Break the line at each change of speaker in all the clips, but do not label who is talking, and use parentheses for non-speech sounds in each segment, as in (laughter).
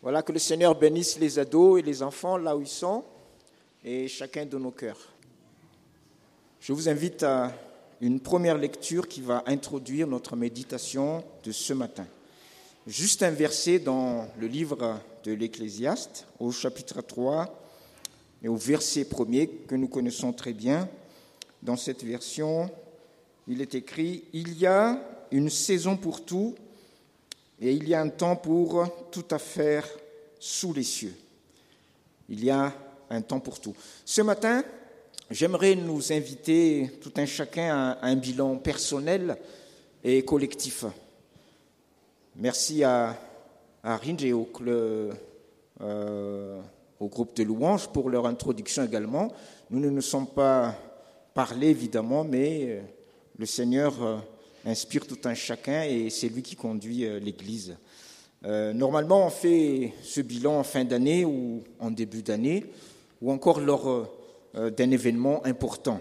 Voilà, que le Seigneur bénisse les ados et les enfants là où ils sont et chacun de nos cœurs. Je vous invite à une première lecture qui va introduire notre méditation de ce matin. Juste un verset dans le livre de l'Ecclésiaste, au chapitre 3 et au verset premier que nous connaissons très bien. Dans cette version, il est écrit Il y a une saison pour tout et il y a un temps pour tout à faire sous les cieux. Il y a un temps pour tout. Ce matin, j'aimerais nous inviter tout un chacun à un bilan personnel et collectif. Merci à, à et au, euh, au groupe de louanges pour leur introduction également. Nous ne nous sommes pas parlé évidemment, mais euh, le Seigneur euh, inspire tout un chacun et c'est lui qui conduit euh, l'Église. Euh, normalement, on fait ce bilan en fin d'année ou en début d'année, ou encore lors euh, d'un événement important.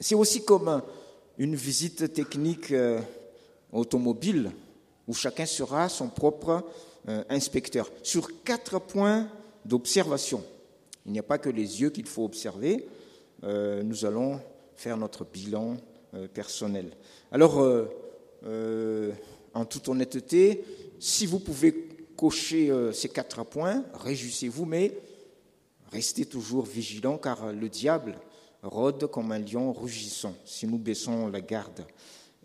C'est aussi comme une visite technique automobile, où chacun sera son propre inspecteur. Sur quatre points d'observation, il n'y a pas que les yeux qu'il faut observer, nous allons faire notre bilan personnel. Alors, euh, euh, en toute honnêteté, si vous pouvez cocher euh, ces quatre points, réjouissez-vous, mais restez toujours vigilants car le diable rôde comme un lion rugissant si nous baissons la garde.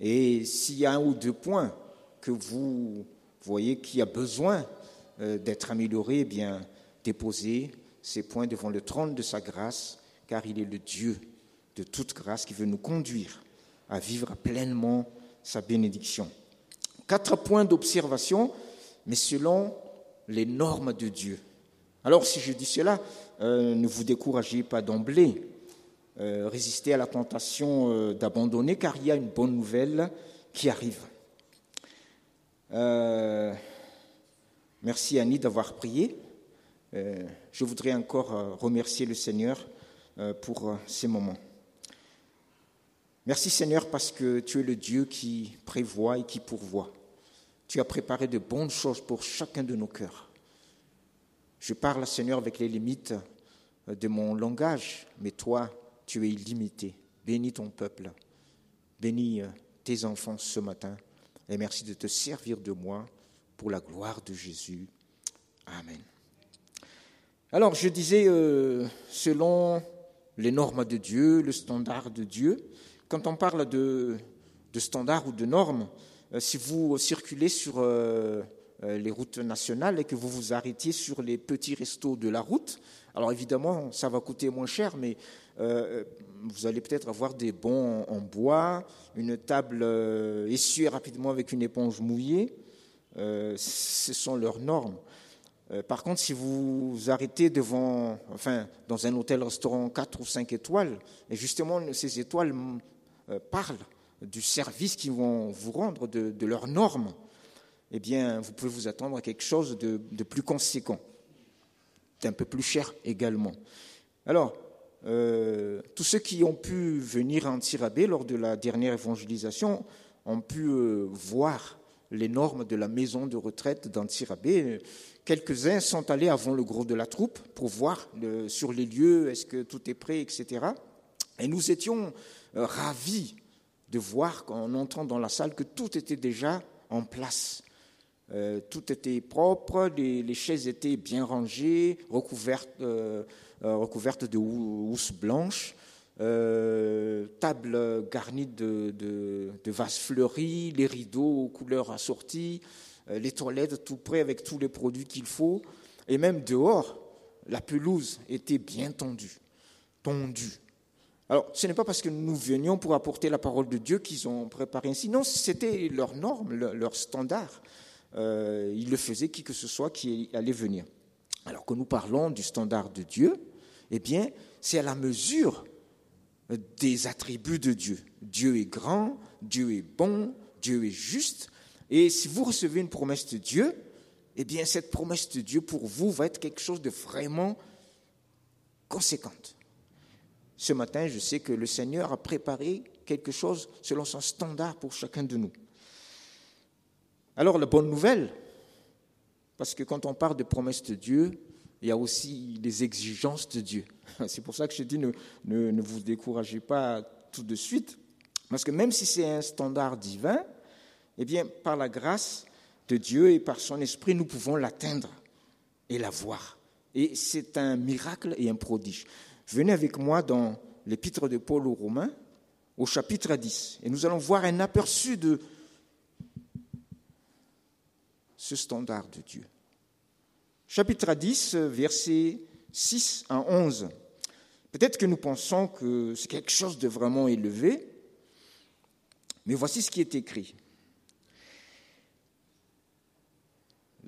Et s'il y a un ou deux points que vous voyez qui a besoin d'être amélioré, eh bien, déposez ces points devant le trône de sa grâce, car il est le Dieu de toute grâce qui veut nous conduire à vivre pleinement sa bénédiction. Quatre points d'observation, mais selon les normes de Dieu. Alors si je dis cela, euh, ne vous découragez pas d'emblée. Euh, résistez à la tentation euh, d'abandonner car il y a une bonne nouvelle qui arrive. merci Annie d'avoir prié. je voudrais encore remercier le Seigneur pour ces moments. Merci Seigneur parce que tu es le Dieu qui prévoit et qui pourvoit. Tu as préparé de bonnes choses pour chacun de nos cœurs. Je parle, Seigneur, avec les limites de mon langage, mais toi, tu es illimité. Bénis ton peuple. Bénis euh, tes enfants ce matin. Et merci de te servir de moi pour la gloire de Jésus. Amen. Alors, je disais, euh, selon les normes de Dieu, le standard de Dieu, quand on parle de, standards ou de normes, euh, si vous circulez sur euh, euh, les routes nationales et que vous vous arrêtiez sur les petits restos de la route, alors évidemment, ça va coûter moins cher, mais vous allez peut-être avoir des bons en bois, une table essuyée rapidement avec une éponge mouillée. ce sont leurs normes. Par contre, si vous arrêtez devant, enfin, dans un hôtel-restaurant 4 ou 5 étoiles, et justement, ces étoiles euh, parlent du service qu'ils vont vous rendre, de, leurs normes, eh bien, vous pouvez vous attendre à quelque chose de, plus conséquent, d'un peu plus cher également. Alors, euh, tous ceux qui ont pu venir en Tirabé lors de la dernière évangélisation ont pu euh, voir les normes de la maison de retraite d'Antirabé. Quelques-uns sont allés avant le gros de la troupe pour voir sur les lieux, est-ce que tout est prêt, etc. Et nous étions euh, ravis de voir, en entrant dans la salle, que tout était déjà en place. Euh, tout était propre, les, chaises étaient bien rangées, recouvertes, euh, recouvertes de housse blanche, table garnie de, de, vases fleuris, les rideaux aux couleurs assorties, les toilettes tout près avec tous les produits qu'il faut. Et même dehors, la pelouse était bien tendue, tondue. Alors, ce n'est pas parce que nous venions pour apporter la parole de Dieu qu'ils ont préparé ainsi. Non, c'était leur norme, leur standard. Euh, ils le faisaient qui que ce soit qui allait venir. Alors que nous parlons du standard de Dieu, eh bien, c'est à la mesure des attributs de Dieu. Dieu est grand, Dieu est bon, Dieu est juste. Et si vous recevez une promesse de Dieu, eh bien, cette promesse de Dieu pour vous va être quelque chose de vraiment conséquente. Ce matin, je sais que le Seigneur a préparé quelque chose selon son standard pour chacun de nous. Alors la bonne nouvelle, parce que quand on parle de promesses de Dieu, il y a aussi les exigences de Dieu. (laughs) C'est pour ça que je dis ne, ne, vous découragez pas tout de suite, parce que même si c'est un standard divin, eh bien, par la grâce de Dieu et par son esprit, nous pouvons l'atteindre et la voir. Et c'est un miracle et un prodige. Venez avec moi dans l'épître de Paul aux Romains, au chapitre 10, et nous allons voir un aperçu de ce standard de Dieu. Chapitre 10, versets 6 à 11. Peut-être que nous pensons que c'est quelque chose de vraiment élevé, mais voici ce qui est écrit.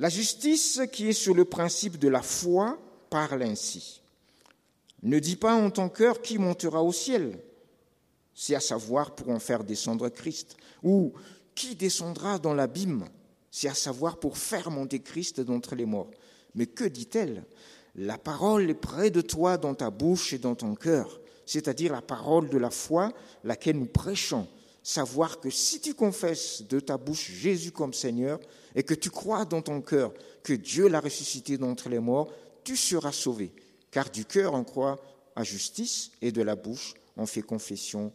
La justice qui est sur le principe de la foi parle ainsi. Ne dis pas en ton cœur qui montera au ciel, c'est à savoir pour en faire descendre Christ, ou qui descendra dans l'abîme, c'est à savoir pour faire monter Christ d'entre les morts. Mais que dit-elle? La parole est près de toi dans ta bouche et dans ton cœur, c'est-à-dire la parole de la foi, laquelle nous prêchons. Savoir que si tu confesses de ta bouche Jésus comme Seigneur et que tu crois dans ton cœur que Dieu l'a ressuscité d'entre les morts, tu seras sauvé. Car du cœur on croit à justice et de la bouche on fait confession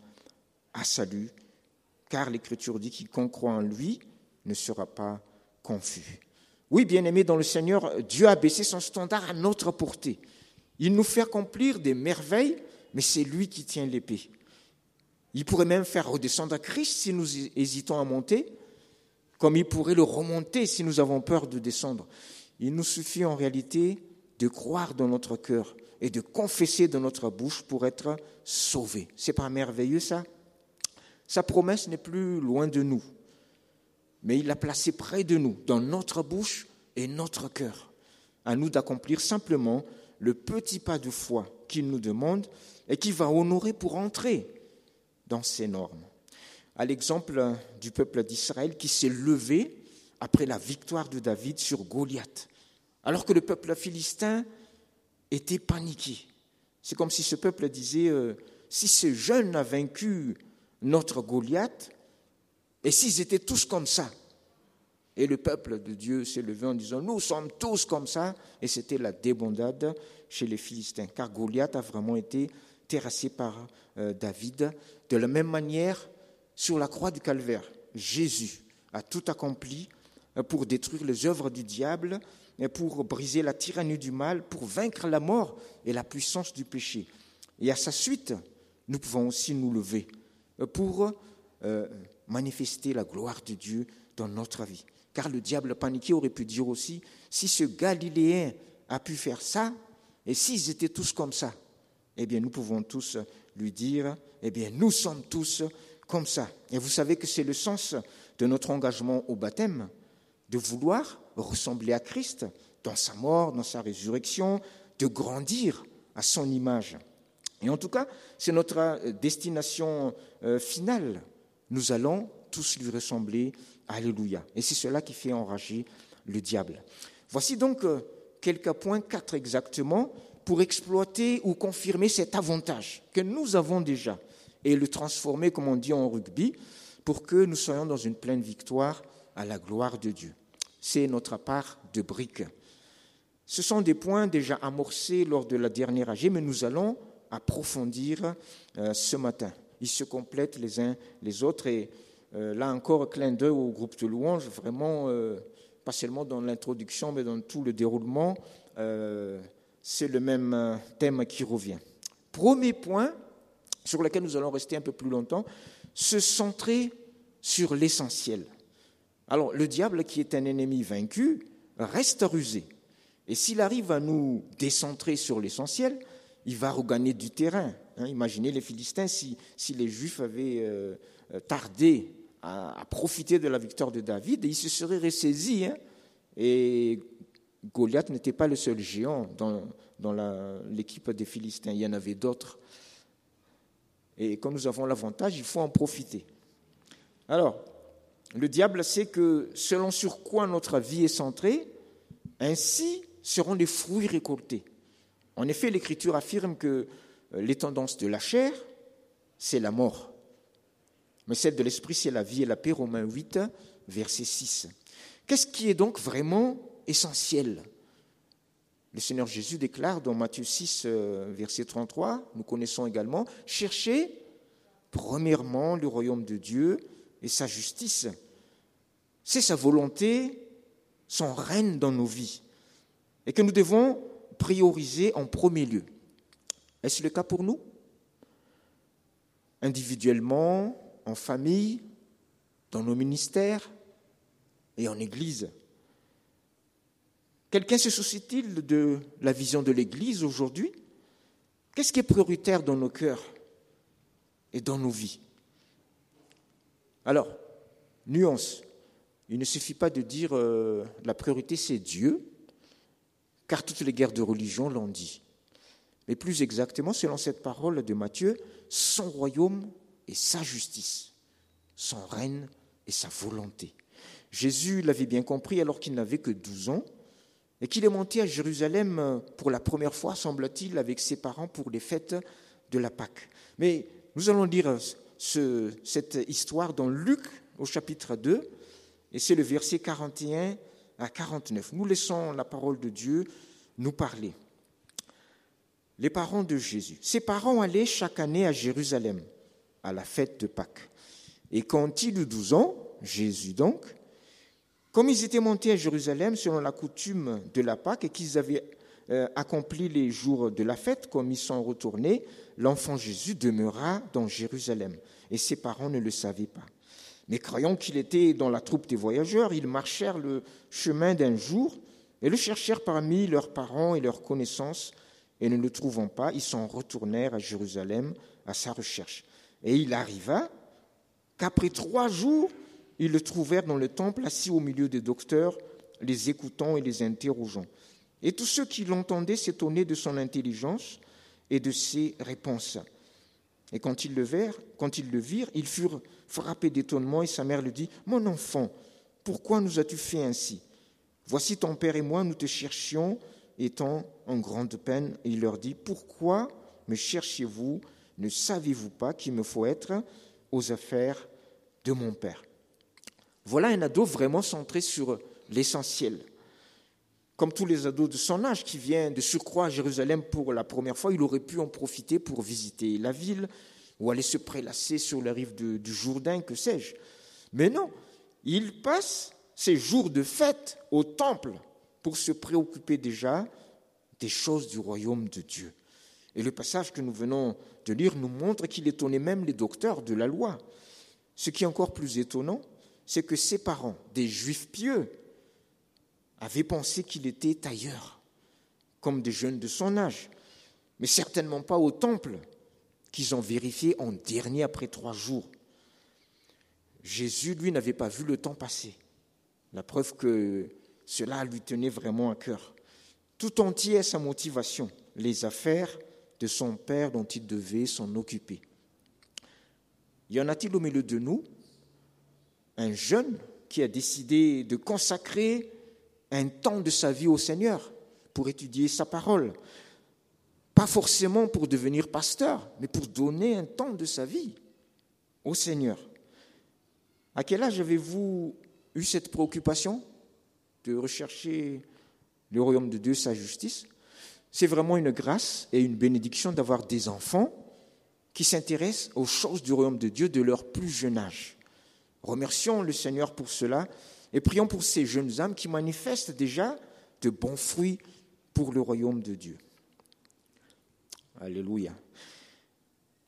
à salut. Car l'Écriture dit quiconque croit en lui ne sera pas confus. Oui, bien-aimés dans le Seigneur, Dieu a baissé son standard à notre portée. Il nous fait accomplir des merveilles, mais c'est lui qui tient l'épée. Il pourrait même faire redescendre Christ si nous hésitons à monter, comme il pourrait le remonter si nous avons peur de descendre. Il nous suffit en réalité de croire dans notre cœur et de confesser dans notre bouche pour être sauvés. C'est pas merveilleux ça? Sa promesse n'est plus loin de nous mais il l'a placé près de nous, dans notre bouche et notre cœur. À nous d'accomplir simplement le petit pas de foi qu'il nous demande et qui va honorer pour entrer dans ces normes. À l'exemple du peuple d'Israël qui s'est levé après la victoire de David sur Goliath, alors que le peuple philistin était paniqué. C'est comme si ce peuple disait, euh, si ce jeune a vaincu notre Goliath, et s'ils étaient tous comme ça Et le peuple de Dieu s'est levé en disant, nous sommes tous comme ça. Et c'était la débandade chez les Philistins, car Goliath a vraiment été terrassé par euh, David. De la même manière, sur la croix du calvaire, Jésus a tout accompli euh, pour détruire les œuvres du diable, pour briser la tyrannie du mal, pour vaincre la mort et la puissance du péché. Et à sa suite, nous pouvons aussi nous lever euh, pour manifester la gloire de Dieu dans notre vie. Car le diable paniqué aurait pu dire aussi, si ce Galiléen a pu faire ça, et s'ils étaient tous comme ça, eh bien nous pouvons tous lui dire, eh bien nous sommes tous comme ça. Et vous savez que c'est le sens de notre engagement au baptême, de vouloir ressembler à Christ dans sa mort, dans sa résurrection, de grandir à son image. Et en tout cas, c'est notre destination euh, finale nous allons tous lui ressembler. Alléluia. Et c'est cela qui fait enrager le diable. Voici donc euh, quelques points, quatre exactement, pour exploiter ou confirmer cet avantage que nous avons déjà et le transformer, comme on dit en rugby, pour que nous soyons dans une pleine victoire à la gloire de Dieu. C'est notre part de briques. Ce sont des points déjà amorcés lors de la dernière AG, mais nous allons approfondir euh, ce matin ils se complètent les uns les autres. Et euh, là encore, clin d'œil au groupe de louanges, vraiment, euh, pas seulement dans l'introduction, mais dans tout le déroulement, c'est le même thème qui revient. Premier point sur lequel nous allons rester un peu plus longtemps, se centrer sur l'essentiel. Alors, le diable, qui est un ennemi vaincu, reste rusé. Et s'il arrive à nous décentrer sur l'essentiel, il va regagner du terrain. Hein, imaginez les Philistins si, les Juifs avaient euh, euh, tardé à, profiter de la victoire de David, ils se seraient ressaisis. Hein. et Goliath n'était pas le seul géant dans, dans l'équipe des Philistins, il y en avait d'autres. Et comme nous avons l'avantage, il faut en profiter. Alors, le diable sait que selon sur quoi notre vie est centrée, ainsi seront les fruits récoltés. En effet, l'Écriture affirme que euh, les tendances de la chair, c'est la mort. Mais celle de l'esprit, c'est la vie et la paix. Romains 8, verset 6. Qu'est-ce qui est donc vraiment essentiel? Le Seigneur Jésus déclare dans Matthieu 6, euh, verset 33, nous connaissons également, cherchez premièrement le royaume de Dieu et sa justice. C'est sa volonté, son règne dans nos vies, et que nous devons prioriser en premier lieu. Est-ce le cas pour nous? Individuellement, en famille, dans nos ministères et en Église? Quelqu'un se soucie-t-il de la vision de l'Église aujourd'hui? Qu'est-ce qui est prioritaire dans nos cœurs et dans nos vies? Alors, nuance, il ne suffit pas de dire euh, la priorité c'est Dieu, car toutes les guerres de religion l'ont dit. Mais plus exactement, selon cette parole de Matthieu, son royaume et sa justice, son règne et sa volonté. Jésus l'avait bien compris alors qu'il n'avait que 12 ans et qu'il est monté à Jérusalem pour la première fois, semble-t-il, avec ses parents pour les fêtes de la Pâque. Mais nous allons lire cette histoire dans Luc au chapitre 2, et c'est le verset 41 à 49. Nous laissons la parole de Dieu nous parler. Les parents de Jésus. Ses parents allaient chaque année à Jérusalem, à la fête de Pâques. Et quand il eut 12 ans, Jésus donc, comme ils étaient montés à Jérusalem selon la coutume de la Pâque et qu'ils avaient euh, accompli les jours de la fête, comme ils sont retournés, l'enfant Jésus demeura dans Jérusalem. Et ses parents ne le savaient pas. Mais croyant qu'il était dans la troupe des voyageurs, ils marchèrent le chemin d'un jour et le cherchèrent parmi leurs parents et leurs connaissances, et ne le trouvant pas, ils s'en retournèrent à Jérusalem à sa recherche. Et il arriva qu'après trois jours, ils le trouvèrent dans le temple assis au milieu des docteurs, les écoutant et les interrogeant. Et tous ceux qui l'entendaient s'étonnaient de son intelligence et de ses réponses. Et quand ils le virent, ils ils furent frappés d'étonnement et sa mère lui dit Mon enfant, pourquoi nous as-tu fait ainsi? Voici ton père et moi, nous te cherchions, étant en grande peine. Et il leur dit Pourquoi me cherchez-vous Ne savez-vous pas qu'il me faut être aux affaires de mon père? Voilà un ado vraiment centré sur l'essentiel. Comme tous les ados de son âge qui viennent de surcroît à Jérusalem pour la première fois, il aurait pu en profiter pour visiter la ville ou aller se prélasser sur la rive du Jourdain, que sais-je. Mais non, il passe ses jours de fête au temple pour se préoccuper déjà des choses du royaume de Dieu. Et le passage que nous venons de lire nous montre qu'il étonnait même les docteurs de la loi. Ce qui est encore plus étonnant, c'est que ses parents, des juifs pieux, avaient pensé qu'il était ailleurs, comme des jeunes de son âge, mais certainement pas au temple qu'ils ont vérifié en dernier après trois jours. Jésus, lui, n'avait pas vu le temps passer. La preuve que cela lui tenait vraiment à cœur. Tout entier est sa motivation, les affaires de son Père dont il devait s'en occuper. Y en a-t-il au milieu de nous? Un jeune qui a décidé de consacrer un temps de sa vie au Seigneur pour étudier sa parole. Pas forcément pour devenir pasteur, mais pour donner un temps de sa vie au Seigneur. À quel âge avez-vous eu cette préoccupation de rechercher le royaume de Dieu, sa justice? C'est vraiment une grâce et une bénédiction d'avoir des enfants qui s'intéressent aux choses du royaume de Dieu de leur plus jeune âge. Remercions le Seigneur pour cela et prions pour ces jeunes âmes qui manifestent déjà de bons fruits pour le royaume de Dieu. Alléluia.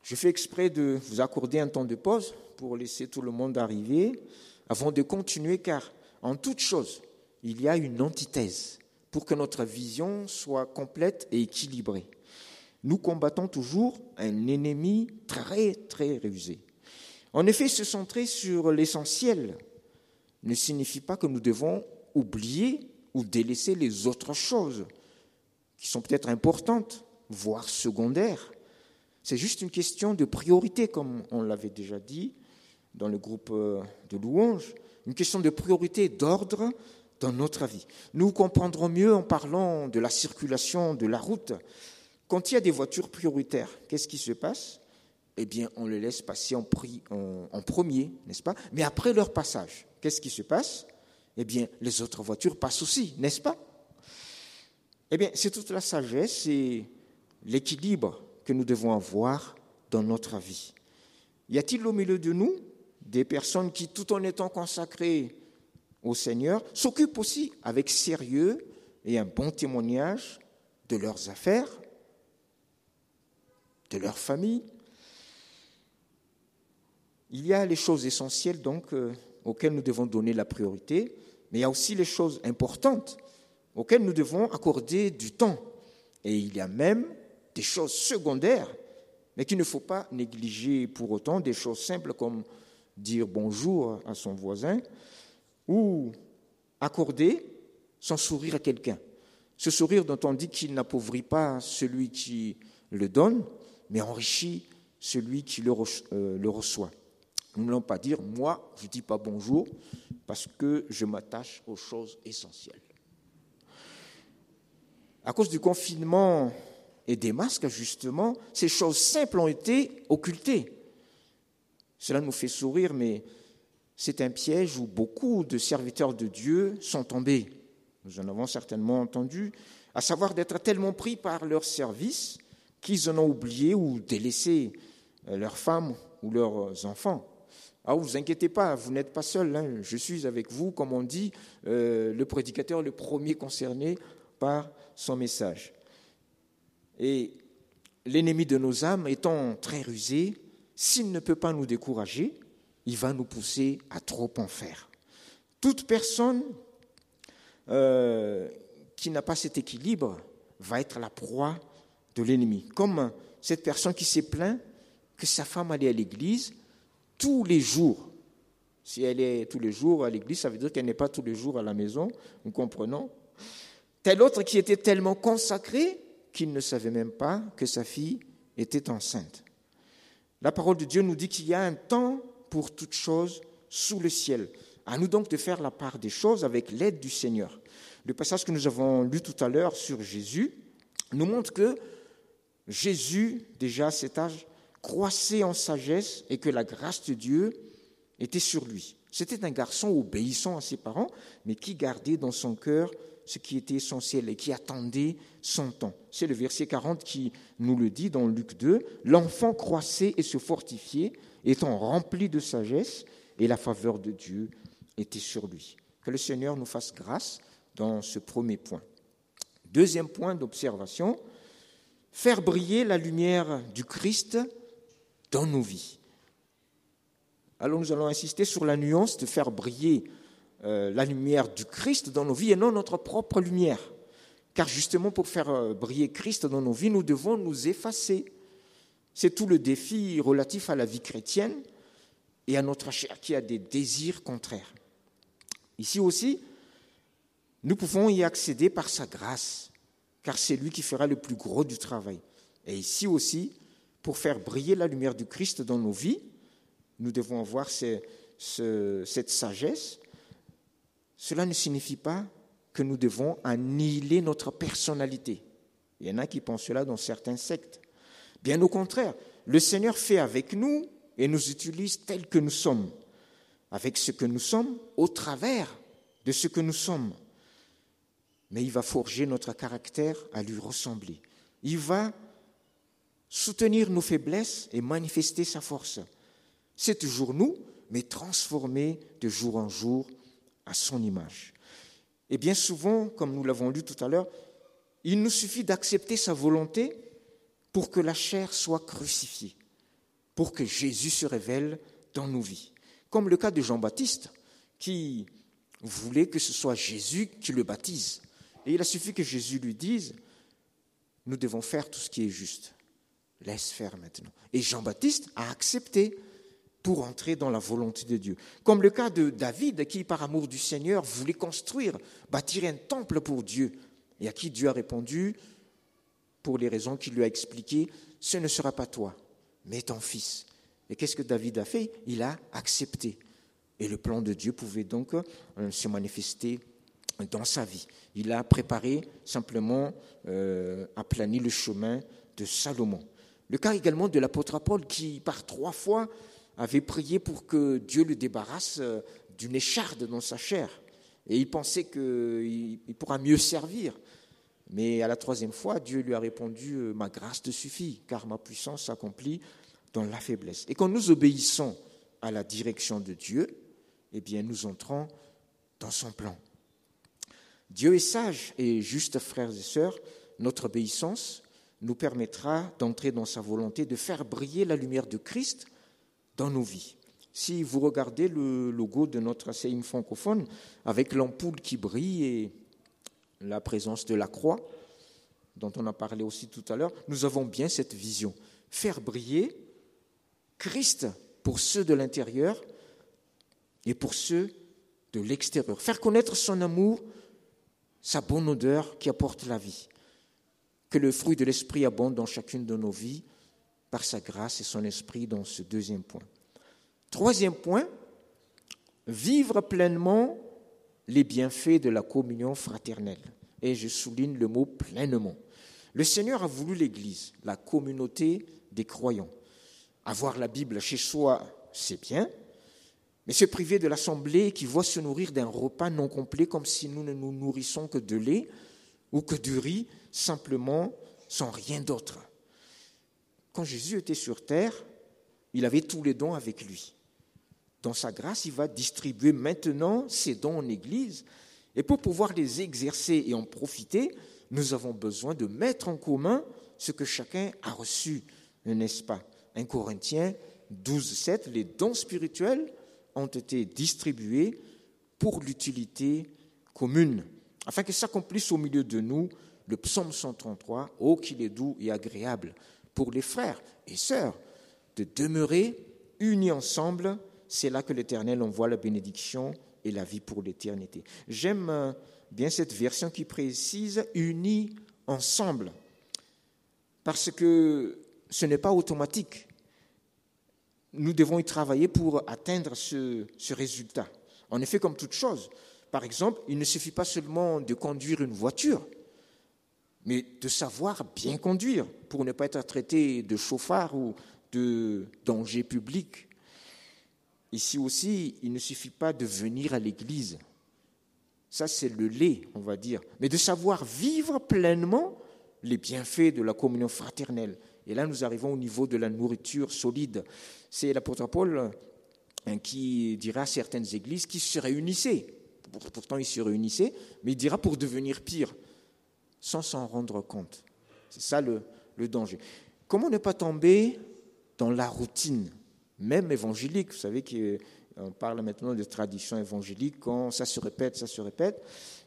Je fais exprès de vous accorder un temps de pause pour laisser tout le monde arriver avant de continuer, car en toute chose, il y a une antithèse pour que notre vision soit complète et équilibrée. Nous combattons toujours un ennemi très, très rusé. En effet, se centrer sur l'essentiel ne signifie pas que nous devons oublier ou délaisser les autres choses qui sont peut-être importantes, voire secondaires. C'est juste une question de priorité, comme on l'avait déjà dit dans le groupe euh, de louanges, une question de priorité, d'ordre dans notre vie. Nous comprendrons mieux en parlant de la circulation de la route. Quand il y a des voitures prioritaires, qu'est-ce qui se passe? Eh bien, on les laisse passer en, premier, n'est-ce pas? Mais après leur passage, qu'est-ce qui se passe? Eh bien, les autres voitures passent aussi, n'est-ce pas? Eh bien, c'est toute la sagesse et l'équilibre que nous devons avoir dans notre vie. Y a-t-il au milieu de nous des personnes qui, tout en étant consacrées au Seigneur, s'occupent aussi avec sérieux et un bon témoignage de leurs affaires, de leur famille Il y a les choses essentielles donc euh, auxquelles nous devons donner la priorité, mais il y a aussi les choses importantes auxquelles nous devons accorder du temps. Et il y a même des choses secondaires, mais qu'il ne faut pas négliger pour autant, des choses simples comme dire bonjour à son voisin ou accorder son sourire à quelqu'un. Ce sourire dont on dit qu'il n'appauvrit pas celui qui le donne, mais enrichit celui qui le, euh, reçoit. Nous n'allons pas dire, moi, je ne dis pas bonjour parce que je m'attache aux choses essentielles. À cause du confinement et des masques, justement, ces choses simples ont été occultées. Cela nous fait sourire, mais c'est un piège où beaucoup de serviteurs de Dieu sont tombés. Nous en avons certainement entendu, à savoir d'être tellement pris par leur service qu'ils en ont oublié ou délaissé euh, leurs femmes ou leurs enfants. Ah, vous inquiétez pas, vous n'êtes pas seul. Hein. Je suis avec vous, comme on dit, euh, le prédicateur le premier concerné par son message. Et l'ennemi de nos âmes étant très rusé, s'il ne peut pas nous décourager, il va nous pousser à trop en faire. Toute personne euh, qui n'a pas cet équilibre va être la proie de l'ennemi. Comme cette personne qui s'est plaint que sa femme allait à l'église tous les jours. Si elle est tous les jours à l'église, ça veut dire qu'elle n'est pas tous les jours à la maison, nous comprenons. Tel autre qui était tellement consacré qu'il ne savait même pas que sa fille était enceinte. La parole de Dieu nous dit qu'il y a un temps pour toute chose sous le ciel. À nous donc de faire la part des choses avec l'aide du Seigneur. Le passage que nous avons lu tout à l'heure sur Jésus nous montre que Jésus, déjà à cet âge, croissait en sagesse et que la grâce de Dieu était sur lui. C'était un garçon obéissant à ses parents, mais qui gardait dans son cœur ce qui était essentiel et qui attendait son temps. C'est le verset 40 qui nous le dit dans Luc 2. L'enfant croissait et se fortifiait, étant rempli de sagesse, et la faveur de Dieu était sur lui. Que le Seigneur nous fasse grâce dans ce premier point. Deuxième point d'observation, faire briller la lumière du Christ dans nos vies. Alors nous allons insister sur la nuance de faire briller euh, la lumière du Christ dans nos vies et non notre propre lumière. Car justement, pour faire euh, briller Christ dans nos vies, nous devons nous effacer. C'est tout le défi relatif à la vie chrétienne et à notre chair qui a des désirs contraires. Ici aussi, nous pouvons y accéder par sa grâce, car c'est lui qui fera le plus gros du travail. Et ici aussi, pour faire briller la lumière du Christ dans nos vies, nous devons avoir cette sagesse cela ne signifie pas que nous devons annihiler notre personnalité. Il y en a qui pensent cela dans certains sectes. Bien au contraire, le Seigneur fait avec nous et nous utilise tels que nous sommes, avec ce que nous sommes, au travers de ce que nous sommes. Mais il va forger notre caractère à lui ressembler. Il va soutenir nos faiblesses et manifester sa force. C'est toujours nous, mais transformé de jour en jour à son image. Et bien souvent, comme nous l'avons lu tout à l'heure, il nous suffit d'accepter sa volonté pour que la chair soit crucifiée, pour que Jésus se révèle dans nos vies. Comme le cas de Jean-Baptiste, qui voulait que ce soit Jésus qui le baptise. Et il a suffi que Jésus lui dise, nous devons faire tout ce qui est juste. Laisse faire maintenant. Et Jean-Baptiste a accepté pour entrer dans la volonté de Dieu. Comme le cas de David qui, par amour du Seigneur, voulait construire, bâtir un temple pour Dieu, et à qui Dieu a répondu, pour les raisons qu'il lui a expliquées, ce ne sera pas toi, mais ton fils. Et qu'est-ce que David a fait? Il a accepté. Et le plan de Dieu pouvait donc euh, se manifester dans sa vie. Il a préparé simplement, euh, aplani le chemin de Salomon. Le cas également de l'apôtre Paul qui, par trois fois, avait prié pour que Dieu le débarrasse euh, d'une écharde dans sa chair. Et il pensait qu'il pourra mieux servir. Mais à la troisième fois, Dieu lui a répondu, euh, ma grâce te suffit, car ma puissance s'accomplit dans la faiblesse. Et quand nous obéissons à la direction de Dieu, eh bien, nous entrons dans son plan. Dieu est sage et juste, frères et sœurs, notre obéissance nous permettra d'entrer dans sa volonté de faire briller la lumière de Christ dans nos vies. Si vous regardez le logo de notre ACIM francophone, avec l'ampoule qui brille et la présence de la croix, dont on a parlé aussi tout à l'heure, nous avons bien cette vision. Faire briller Christ pour ceux de l'intérieur et pour ceux de l'extérieur. Faire connaître son amour, sa bonne odeur qui apporte la vie. Que le fruit de l'Esprit abonde dans chacune de nos vies par sa grâce et son esprit dans ce deuxième point. Troisième point, vivre pleinement les bienfaits de la communion fraternelle. Et je souligne le mot pleinement. Le Seigneur a voulu l'Église, la communauté des croyants. Avoir la Bible chez soi, c'est bien, mais se priver de l'assemblée qui voit se nourrir d'un repas non complet comme si nous ne nous nourrissons que de lait ou que de riz, simplement sans rien d'autre. Quand Jésus était sur terre, il avait tous les dons avec lui. Dans sa grâce, il va distribuer maintenant ses dons en Église. Et pour pouvoir les exercer et en profiter, nous avons besoin de mettre en commun ce que chacun a reçu, n'est-ce pas? 1 Corinthiens 12, 7, les dons spirituels ont été distribués pour l'utilité commune, afin que s'accomplisse au milieu de nous le psaume 133, Ô qu'il est doux et agréable pour les frères et sœurs de demeurer unis ensemble c'est là que l'Éternel envoie la bénédiction et la vie pour l'éternité. J'aime euh, bien cette version qui précise unis ensemble, parce que ce n'est pas automatique. Nous devons y travailler pour atteindre ce, ce résultat. En effet, comme toute chose, par exemple, il ne suffit pas seulement de conduire une voiture, mais de savoir bien conduire pour ne pas être traité de chauffard ou de danger public. Ici aussi, il ne suffit pas de venir à l'église. Ça, c'est le lait, on va dire. Mais de savoir vivre pleinement les bienfaits de la communion fraternelle. Et là, nous arrivons au niveau de la nourriture solide. C'est l'apôtre Paul hein, qui dira à certaines églises qui se réunissaient. Pourtant, ils se réunissaient, mais il dira pour devenir pire, sans s'en rendre compte. C'est ça le, danger. Comment ne pas tomber dans la routine même évangélique? Vous savez qu'on parle maintenant de tradition évangélique, quand ça se répète, ça se répète.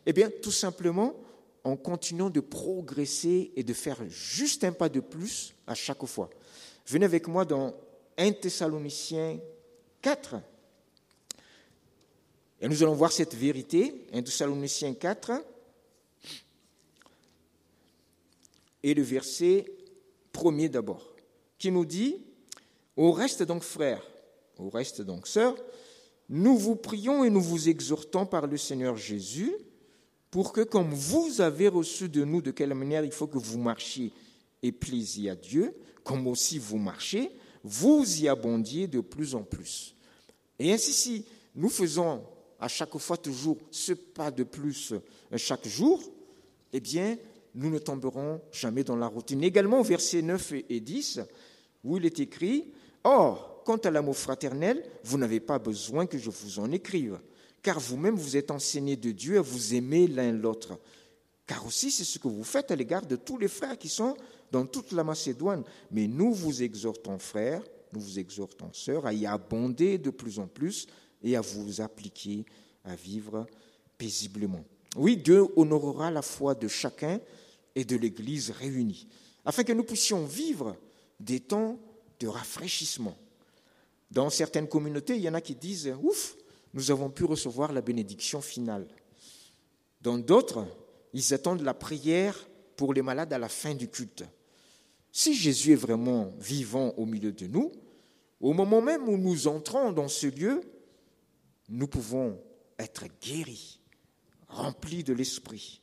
Eh bien, tout simplement, en continuant de progresser et de faire juste un pas de plus à chaque fois. Venez avec moi dans 1 Thessaloniciens 4. Et nous allons voir cette vérité, 1 Thessaloniciens 4, et le verset premier d'abord, qui nous dit, au reste donc, frères, au reste donc, sœurs, nous vous prions et nous vous exhortons par le Seigneur Jésus pour que, comme vous avez reçu de nous de quelle manière il faut que vous marchiez et plaisiez à Dieu, comme aussi vous marchez, vous y abondiez de plus en plus. Et ainsi, si nous faisons à chaque fois toujours ce pas de plus euh, chaque jour, eh bien, nous ne tomberons jamais dans la routine. Également au verset 9 et 10, où il est écrit, Or, quant à l'amour fraternel, vous n'avez pas besoin que je vous en écrive, car vous-même vous êtes enseignés de Dieu à vous aimer l'un l'autre. Car aussi c'est ce que vous faites à l'égard de tous les frères qui sont dans toute la Macédoine. Mais nous vous exhortons, frères, nous vous exhortons, sœurs, à y abonder de plus en plus et à vous appliquer à vivre paisiblement. Oui, Dieu honorera la foi de chacun et de l'Église réunie, afin que nous puissions vivre des temps de rafraîchissement. Dans certaines communautés, il y en a qui disent Ouf, nous avons pu recevoir la bénédiction finale. Dans d'autres, ils attendent la prière pour les malades à la fin du culte. Si Jésus est vraiment vivant au milieu de nous, au moment même où nous entrons dans ce lieu, nous pouvons être guéris, remplis de l'Esprit,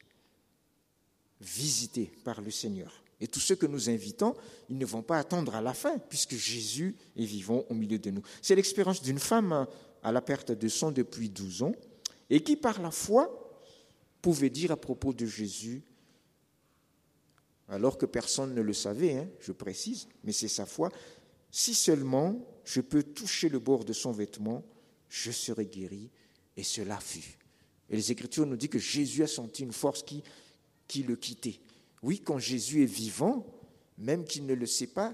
visités par le Seigneur. Et tous ceux que nous invitons, ils ne vont pas attendre à la fin, puisque Jésus est vivant au milieu de nous. C'est l'expérience d'une femme à la perte de sang depuis 12 ans. et qui par la foi pouvait dire à propos de Jésus, alors que personne ne le savait, hein, je précise, mais c'est sa foi, si seulement je peux toucher le bord de son vêtement, je serai guéri, et cela fut. Et les Écritures nous disent que Jésus a senti une force qui, le quittait. Oui, quand Jésus est vivant, même qu'il ne le sait pas,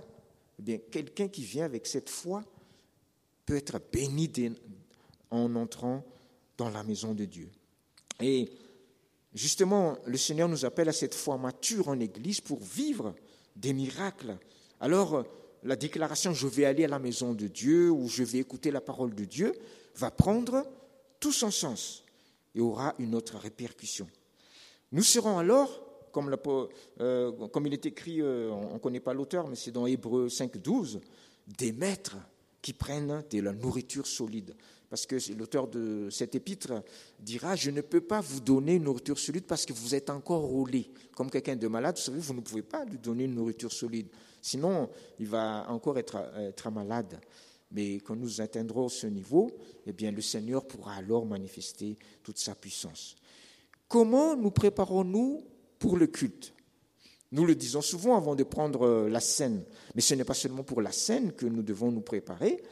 eh quelqu'un qui vient avec cette foi peut être béni en entrant dans la maison de Dieu. Et justement, le Seigneur nous appelle à cette foi mature en Église pour vivre des miracles. Alors, la déclaration je vais aller à la maison de Dieu ou je vais écouter la parole de Dieu va prendre tout son sens et aura une autre répercussion. Nous serons alors comme, euh, il est écrit, euh, on ne connaît pas l'auteur, mais c'est dans Hébreu 5.12, des maîtres qui prennent de la nourriture solide. Parce que l'auteur de cet épître dira, je ne peux pas vous donner une nourriture solide parce que vous êtes encore roulé. Comme quelqu'un de malade, vous savez, vous ne pouvez pas lui donner une nourriture solide. Sinon, il va encore être, être malade. Mais quand nous atteindrons ce niveau, eh bien, le Seigneur pourra alors manifester toute sa puissance. Comment nous préparons-nous pour le culte? Nous le disons souvent avant de prendre euh, la scène, mais ce n'est pas seulement pour la scène que nous devons nous préparer,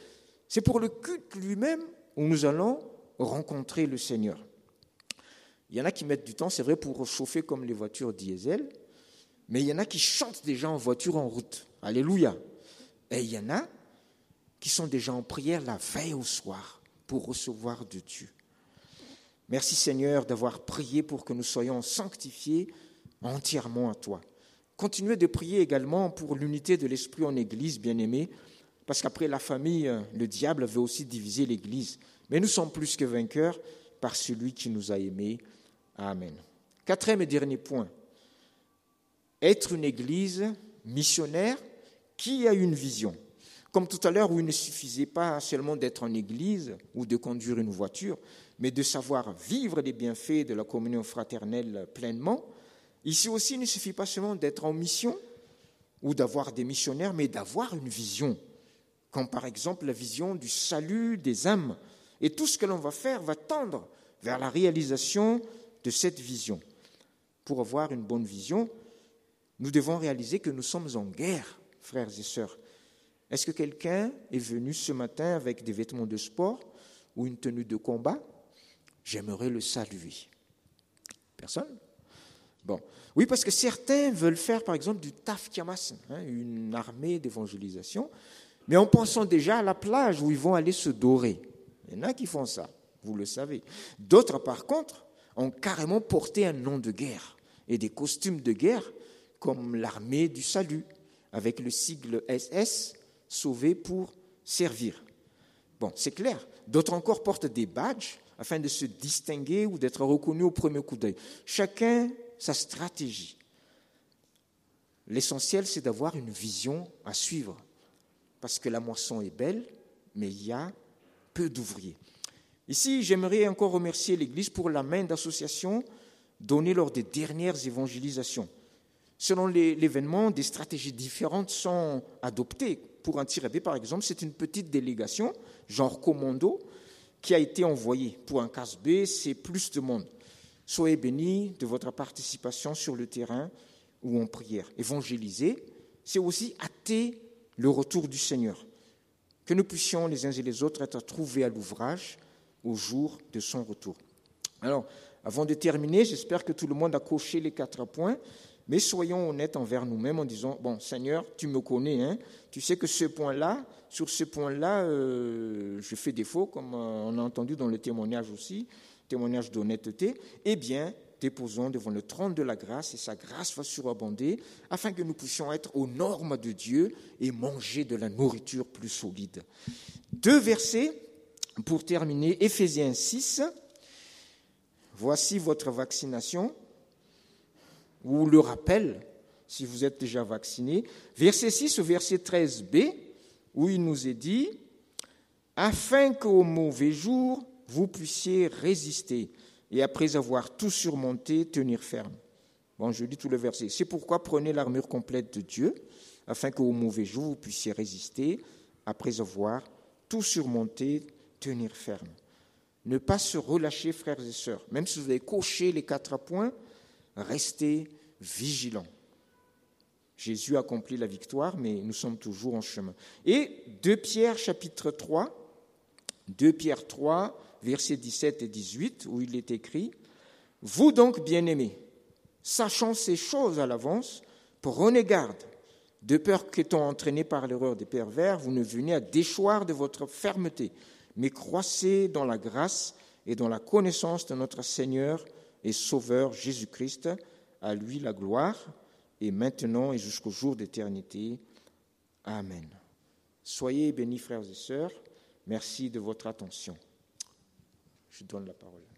c'est pour le culte lui-même où nous allons rencontrer le Seigneur. Il y en a qui mettent du temps, c'est vrai, pour chauffer comme les voitures diesel, mais il y en a qui chantent déjà en voiture en route. Alléluia. Et il y en a qui sont déjà en prière la veille au soir pour recevoir de Dieu. Merci Seigneur d'avoir prié pour que nous soyons sanctifiés entièrement à toi. Continuez de prier également pour l'unité de l'esprit en Église, bien-aimés, parce qu'après la famille, le diable veut aussi diviser l'Église. Mais nous sommes plus que vainqueurs par celui qui nous a aimés. Amen. Quatrième et dernier point. Être une Église missionnaire qui a une vision. Comme tout à l'heure où il ne suffisait pas seulement d'être en Église ou de conduire une voiture, mais de savoir vivre les bienfaits de la communion fraternelle pleinement, Ici aussi, il ne suffit pas seulement d'être en mission ou d'avoir des missionnaires, mais d'avoir une vision, comme par exemple la vision du salut des âmes. Et tout ce que l'on va faire va tendre vers la réalisation de cette vision. Pour avoir une bonne vision, nous devons réaliser que nous sommes en guerre, frères et sœurs. Est-ce que quelqu'un est venu ce matin avec des vêtements de sport ou une tenue de combat? J'aimerais le saluer. Personne? Bon. Oui, parce que certains veulent faire, par exemple, du tafkiamas, hein, une armée d'évangélisation, mais en pensant déjà à la plage où ils vont aller se dorer. Il y en a qui font ça, vous le savez. D'autres, par contre, ont carrément porté un nom de guerre et des costumes de guerre, comme l'armée du salut, avec le sigle SS, sauvé pour servir. Bon, c'est clair. D'autres encore portent des badges afin de se distinguer ou d'être reconnus au premier coup d'œil. Chacun sa stratégie. L'essentiel, c'est d'avoir une vision à suivre, parce que la moisson est belle, mais il y a peu d'ouvriers. Ici, j'aimerais encore remercier l'Église pour la main d'association donnée lors des dernières évangélisations. Selon l'événement, des stratégies différentes sont adoptées. Pour un tiré par exemple, c'est une petite délégation, genre commando, qui a été envoyée. Pour un casse B, c'est plus de monde. Soyez bénis de votre participation sur le terrain ou en prière. Évangéliser, c'est aussi hâter le retour du Seigneur. Que nous puissions les uns et les autres être trouvés à l'ouvrage au jour de son retour. Alors, avant de terminer, j'espère que tout le monde a coché les quatre points, mais soyons honnêtes envers nous-mêmes en disant, bon Seigneur, tu me connais, hein, tu sais que ce point-là, sur ce point-là, euh, je fais défaut, comme on a entendu dans le témoignage aussi, témoignage d'honnêteté, eh bien, déposons devant le trône de la grâce et sa grâce va surabonder afin que nous puissions être aux normes de Dieu et manger de la nourriture plus solide. Deux versets pour terminer, Éphésiens 6. Voici votre vaccination ou le rappel si vous êtes déjà vacciné. Verset 6 au verset 13b où il nous est dit afin qu'au mauvais jour vous puissiez résister et après avoir tout surmonté, tenir ferme. Bon, je lis tout le verset. C'est pourquoi prenez l'armure complète de Dieu, afin qu'au mauvais jour, vous puissiez résister, après avoir tout surmonté, tenir ferme. Ne pas se relâcher, frères et sœurs. Même si vous avez coché les quatre points, restez vigilants. Jésus a accompli la victoire, mais nous sommes toujours en chemin. Et 2 Pierre chapitre 3, 2 Pierre 3, versets 17 et 18, où il est écrit, Vous donc, bien-aimés, sachant ces choses à l'avance, prenez garde, de peur qu'étant entraînés par l'erreur des pervers, vous ne veniez à déchoir de votre fermeté, mais croissez dans la grâce et dans la connaissance de notre Seigneur et Sauveur Jésus-Christ, à lui la gloire, et maintenant et jusqu'au jour d'éternité. Amen. Soyez bénis, frères et sœurs. Merci de votre attention. Je donne la parole.